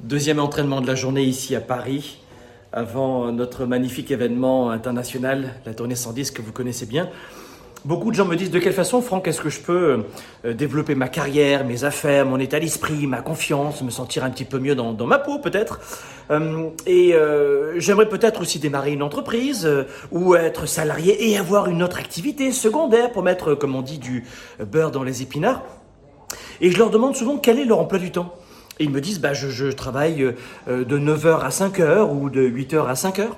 Deuxième entraînement de la journée ici à Paris, avant notre magnifique événement international, la tournée 110 que vous connaissez bien. Beaucoup de gens me disent de quelle façon, Franck, est-ce que je peux euh, développer ma carrière, mes affaires, mon état d'esprit, ma confiance, me sentir un petit peu mieux dans, ma peau peut-être? Euh, et euh, j'aimerais peut-être aussi démarrer une entreprise ou être salarié et avoir une autre activité secondaire pour mettre, comme on dit, du beurre dans les épinards. Et je leur demande souvent quel est leur emploi du temps? Et ils me disent, bah, je, travaille euh, de 9h à 5h ou de 8h à 5h.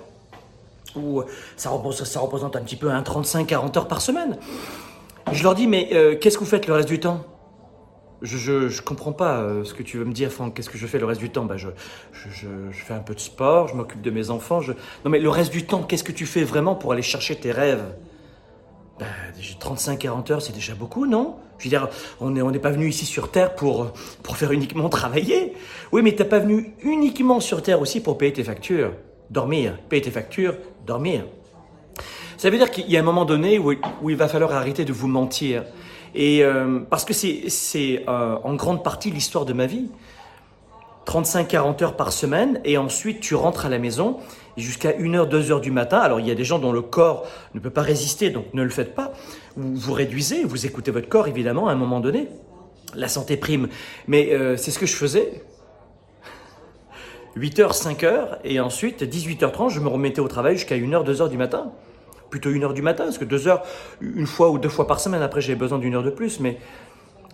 Ou ça représente, ça représente un petit peu un 35-40 heures par semaine. Je leur dis, mais euh, qu'est-ce que vous faites le reste du temps? Je, ne comprends pas euh, ce que tu veux me dire, Franck. Qu'est-ce que je fais le reste du temps? Bah, je, je, fais un peu de sport, je m'occupe de mes enfants. Non, mais le reste du temps, qu'est-ce que tu fais vraiment pour aller chercher tes rêves? Bah, 35-40 heures, c'est déjà beaucoup, non? Je veux dire, on n'est on pas venu ici sur Terre pour, pour faire uniquement travailler. Oui, mais t'as pas venu uniquement sur Terre aussi pour payer tes factures. Dormir, payer tes factures, dormir. Ça veut dire qu'il y a un moment donné où, où, il va falloir arrêter de vous mentir. Et euh, parce que c'est euh, en grande partie l'histoire de ma vie. 35-40 heures par semaine, et ensuite tu rentres à la maison jusqu'à 1h, 2h du matin. Alors il y a des gens dont le corps ne peut pas résister, donc ne le faites pas. Vous réduisez, vous écoutez votre corps évidemment à un moment donné. La santé prime. Mais euh, c'est ce que je faisais. 8h, 5h, et ensuite 18h30, je me remettais au travail jusqu'à 1h, 2h du matin. Plutôt 1h du matin, parce que 2h, une fois ou deux fois par semaine, après j'ai besoin d'une heure de plus. Mais,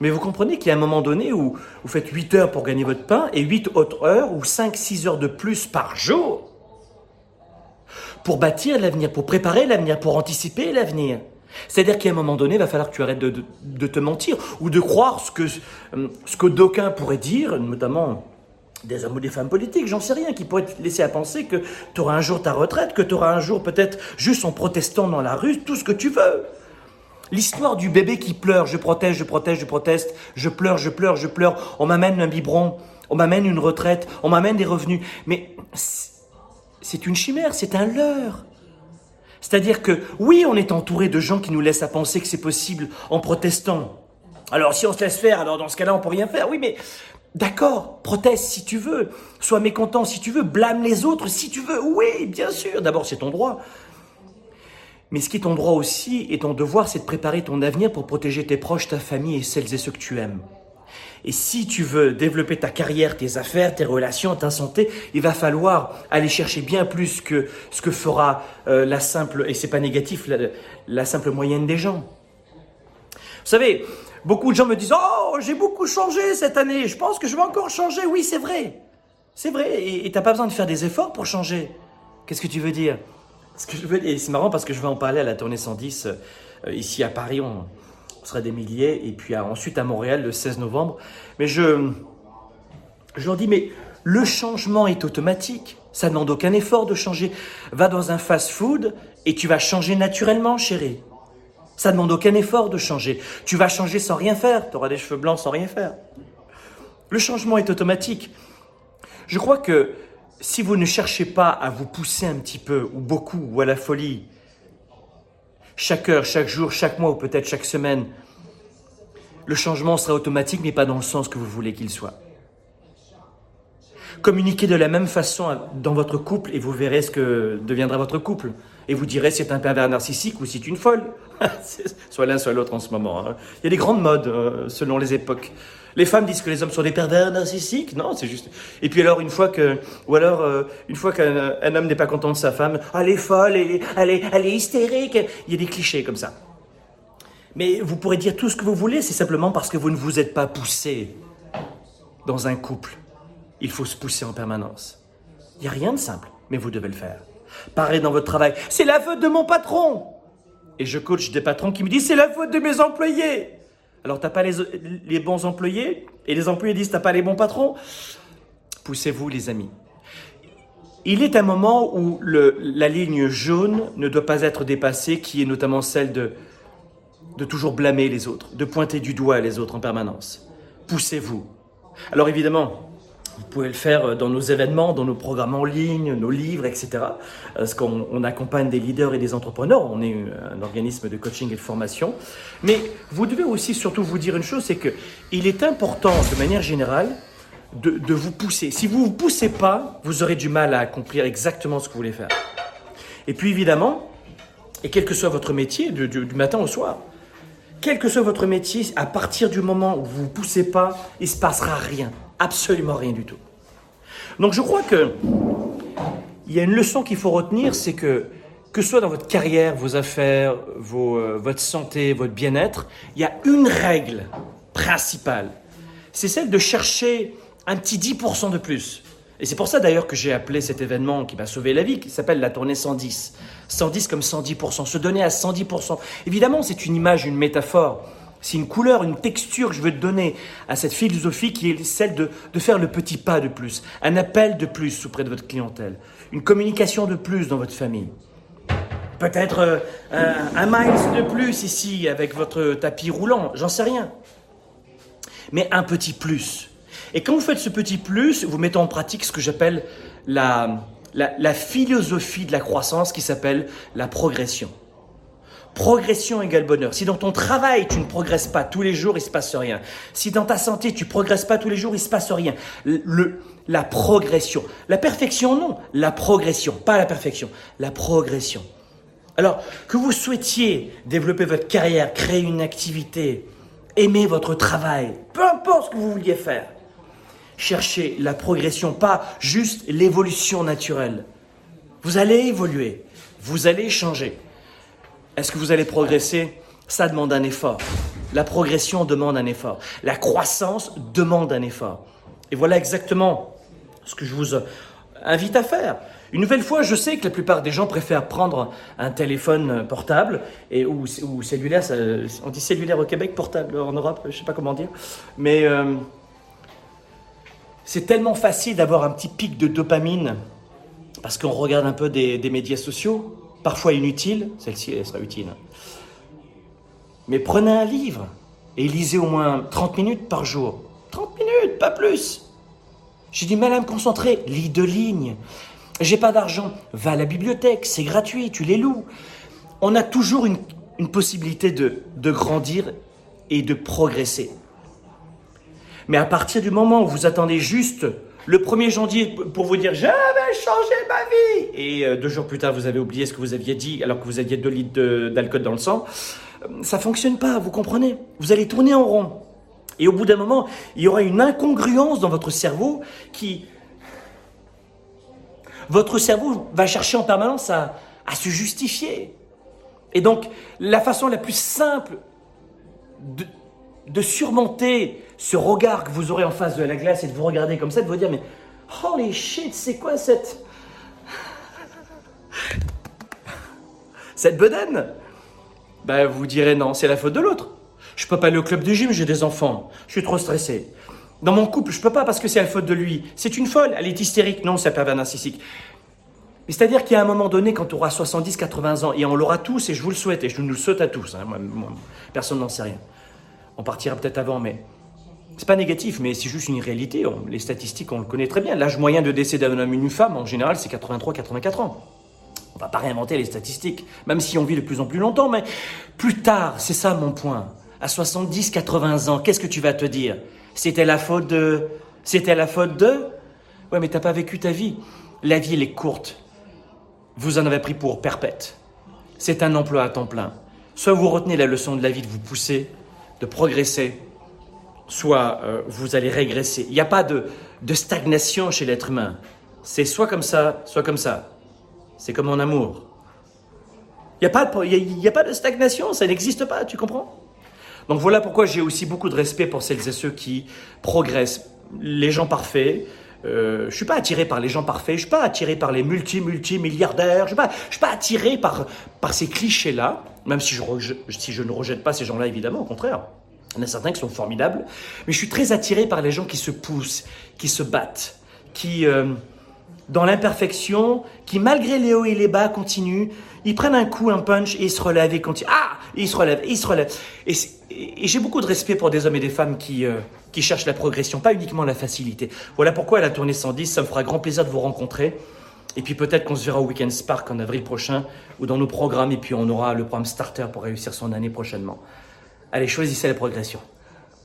mais vous comprenez qu'il y a un moment donné où vous faites 8 heures pour gagner votre pain, et 8 autres heures, ou 5, 6 heures de plus par jour pour bâtir l'avenir, pour préparer l'avenir, pour anticiper l'avenir. C'est-à-dire qu'à un moment donné, il va falloir que tu arrêtes de, te mentir ou de croire ce que, euh, ce que d'aucuns pourraient dire, notamment des hommes ou des femmes politiques, j'en sais rien, qui pourraient te laisser à penser que tu auras un jour ta retraite, que tu auras un jour peut-être juste en protestant dans la rue, tout ce que tu veux. L'histoire du bébé qui pleure, je protège, je protège, je proteste, je pleure, je pleure, je pleure, on m'amène un biberon, on m'amène une retraite, on m'amène des revenus. Mais c'est une chimère, c'est un leurre. C'est-à-dire que oui, on est entouré de gens qui nous laissent à penser que c'est possible en protestant. Alors si on se laisse faire, alors dans ce cas-là, on peut rien faire. Oui, mais d'accord, proteste si tu veux, sois mécontent si tu veux, blâme les autres si tu veux. Oui, bien sûr, d'abord c'est ton droit. Mais ce qui est ton droit aussi et ton devoir, c'est de préparer ton avenir pour protéger tes proches, ta famille et celles et ceux que tu aimes. Et si tu veux développer ta carrière, tes affaires, tes relations, ta santé, il va falloir aller chercher bien plus que ce que fera euh, la simple, et c'est pas négatif, la, simple moyenne des gens. Vous savez, beaucoup de gens me disent Oh, j'ai beaucoup changé cette année, je pense que je vais encore changer. Oui, c'est vrai. C'est vrai. Et tu n'as pas besoin de faire des efforts pour changer. Qu'est-ce que tu veux dire? Je veux, Et c'est marrant parce que je vais en parler à la tournée 110 euh, ici à Paris. On, sera des milliers, et puis ensuite à Montréal le 16 novembre. Mais je, je leur dis, mais le changement est automatique. Ça demande aucun effort de changer. Va dans un fast-food et tu vas changer naturellement, chérie. Ça demande aucun effort de changer. Tu vas changer sans rien faire. Tu auras des cheveux blancs sans rien faire. Le changement est automatique. Je crois que si vous ne cherchez pas à vous pousser un petit peu, ou beaucoup, ou à la folie, chaque heure, chaque jour, chaque mois ou peut-être chaque semaine, le changement sera automatique mais pas dans le sens que vous voulez qu'il soit. Communiquez de la même façon dans votre couple et vous verrez ce que deviendra votre couple. Et vous direz si c'est un pervers narcissique ou si c'est une folle. soit l'un, soit l'autre en ce moment. Hein. Il y a des grandes modes euh, selon les époques. Les femmes disent que les hommes sont des pervers narcissiques. Non, c'est juste. Et puis alors une fois que, ou alors euh, une fois qu'un homme n'est pas content de sa femme, ah, elle est folle, elle est, elle est, elle est hystérique. Il y a des clichés comme ça. Mais vous pourrez dire tout ce que vous voulez, c'est simplement parce que vous ne vous êtes pas poussé dans un couple. Il faut se pousser en permanence. Il n'y a rien de simple, mais vous devez le faire. Pareil dans votre travail. C'est la faute de mon patron. Et je coach des patrons qui me disent c'est la faute de mes employés. Alors, t'as pas les, bons employés et les employés disent t'as pas les bons patrons. Poussez-vous, les amis. Il est un moment où la ligne jaune ne doit pas être dépassée, qui est notamment celle de, de toujours blâmer les autres, de pointer du doigt les autres en permanence. Poussez-vous. Alors évidemment, vous pouvez le faire euh, dans nos événements, dans nos programmes en ligne, nos livres, etc. Parce qu'on accompagne des leaders et des entrepreneurs. On est un organisme de coaching et de formation. Mais vous devez aussi surtout vous dire une chose, c'est que il est important, de manière générale, de, vous pousser. Si vous ne vous poussez pas, vous aurez du mal à accomplir exactement ce que vous voulez faire. Et puis évidemment, et quel que soit votre métier, du, matin au soir, quel que soit votre métier, à partir du moment où vous ne vous poussez pas, il ne se passera rien. Absolument rien du tout. Donc je crois que il y a une leçon qu'il faut retenir, c'est que que ce soit dans votre carrière, vos affaires, vos, euh, votre santé, votre bien-être, il y a une règle principale. C'est celle de chercher un petit 10% de plus. Et c'est pour ça d'ailleurs que j'ai appelé cet événement qui m'a sauvé la vie, qui s'appelle la tournée 110. 110 comme 110%, se donner à 110%. Évidemment, c'est une image, une métaphore. C'est une couleur, une texture que je veux te donner à cette philosophie qui est celle de, faire le petit pas de plus, un appel de plus auprès de votre clientèle, une communication de plus dans votre famille. Peut-être euh, un, un miles de plus ici avec votre tapis roulant, j'en sais rien. Mais un petit plus et quand vous faites ce petit plus, vous mettez en pratique ce que j'appelle la, philosophie de la croissance qui s'appelle la progression. Progression égale bonheur. Si dans ton travail, tu ne progresses pas tous les jours, il se passe rien. Si dans ta santé, tu progresses pas tous les jours, il se passe rien. Le, la progression. La perfection, non. La progression. Pas la perfection. La progression. Alors, que vous souhaitiez développer votre carrière, créer une activité, aimer votre travail, peu importe ce que vous vouliez faire, chercher la progression, pas juste l'évolution naturelle. Vous allez évoluer, vous allez changer. Est-ce que vous allez progresser? Ça demande un effort. La progression demande un effort. La croissance demande un effort. Et voilà exactement ce que je vous invite à faire. Une nouvelle fois, je sais que la plupart des gens préfèrent prendre un téléphone portable et ou, cellulaire. on dit cellulaire au Québec, portable en Europe, je ne sais pas comment dire. Mais euh, c'est tellement facile d'avoir un petit pic de dopamine parce qu'on regarde un peu des, médias sociaux, parfois inutiles, celle-ci elle sera utile. Mais prenez un livre et lisez au moins 30 minutes par jour. 30 minutes, pas plus. J'ai du mal à me concentrer, lis deux lignes. J'ai pas d'argent, va à la bibliothèque, c'est gratuit, tu les loues. On a toujours une, possibilité de grandir et de progresser. Mais à partir du moment où vous attendez juste le 1er janvier pour vous dire je vais changer ma vie et euh, deux jours plus tard vous avez oublié ce que vous aviez dit alors que vous aviez 2 litres d'alcool dans le sang, euh, ça fonctionne pas, vous comprenez Vous allez tourner en rond. Et au bout d'un moment, il y aura une incongruence dans votre cerveau qui... Votre cerveau va chercher en permanence à, à se justifier. Et donc, la façon la plus simple de, de surmonter ce regard que vous aurez en face de la glace et de vous regarder comme ça, de vous dire mais holy shit, c'est quoi cette cette bedaine? Ben vous direz non, c'est la faute de l'autre. Je peux pas aller au club de gym, j'ai des enfants, je suis trop stressé. Dans mon couple, je peux pas parce que c'est la faute de lui. C'est une folle, elle est hystérique, non, c'est un pervers narcissique. Mais c'est-à-dire qu'il y a un moment donné, quand on aura 70, 80 ans, et on l'aura tous, et je vous le souhaite, et je nous le souhaite à tous, hein, personne n'en sait rien. On partira peut-être avant, mais c'est pas négatif, mais c'est juste une réalité. les statistiques, on le connaît très bien. L'âge moyen de décès d'un homme et d'une femme, en général, c'est 83-84 ans. On va pas réinventer les statistiques, même si on vit de plus en plus longtemps, mais plus tard, c'est ça mon point. À 70, 80 ans, qu'est-ce que tu vas te dire? C'était la faute de. C'était la faute de? Ouais, mais t'as pas vécu ta vie. La vie, elle est courte. Vous en avez pris pour perpète. C'est un emploi à temps plein. Soit vous retenez la leçon de la vie de vous pousser, de progresser, soit euh, vous allez régresser. Il n'y a pas de, stagnation chez l'être humain. C'est soit comme ça, soit comme ça. C'est comme en amour. Il n'y a, pas de, a pas de stagnation, ça n'existe pas, tu comprends? Donc voilà pourquoi j'ai aussi beaucoup de respect pour celles et ceux qui progressent. Les gens parfaits, euh, je ne suis pas attiré par les gens parfaits, je ne suis pas attiré par les multi-multi-milliardaires, je ne suis, pas attiré par, par ces clichés-là, même si je, ne rejette pas ces gens-là, évidemment, au contraire. Il y en a certains qui sont formidables, mais je suis très attiré par les gens qui se poussent, qui se battent, qui, euh, dans l'imperfection, qui malgré les hauts et les bas continuent, ils prennent un coup, un punch et ils se relèvent et continuent. Ah Ils se relèvent, ils se relèvent. Et, j'ai beaucoup de respect pour des hommes et des femmes qui, euh, qui cherchent la progression, pas uniquement la facilité. Voilà pourquoi à la tournée 110, ça me fera grand plaisir de vous rencontrer. Et puis peut-être qu'on se verra au Weekend Spark en avril prochain ou dans nos programmes et puis on aura le programme Starter pour réussir son année prochainement. Allez, choisissez la progression.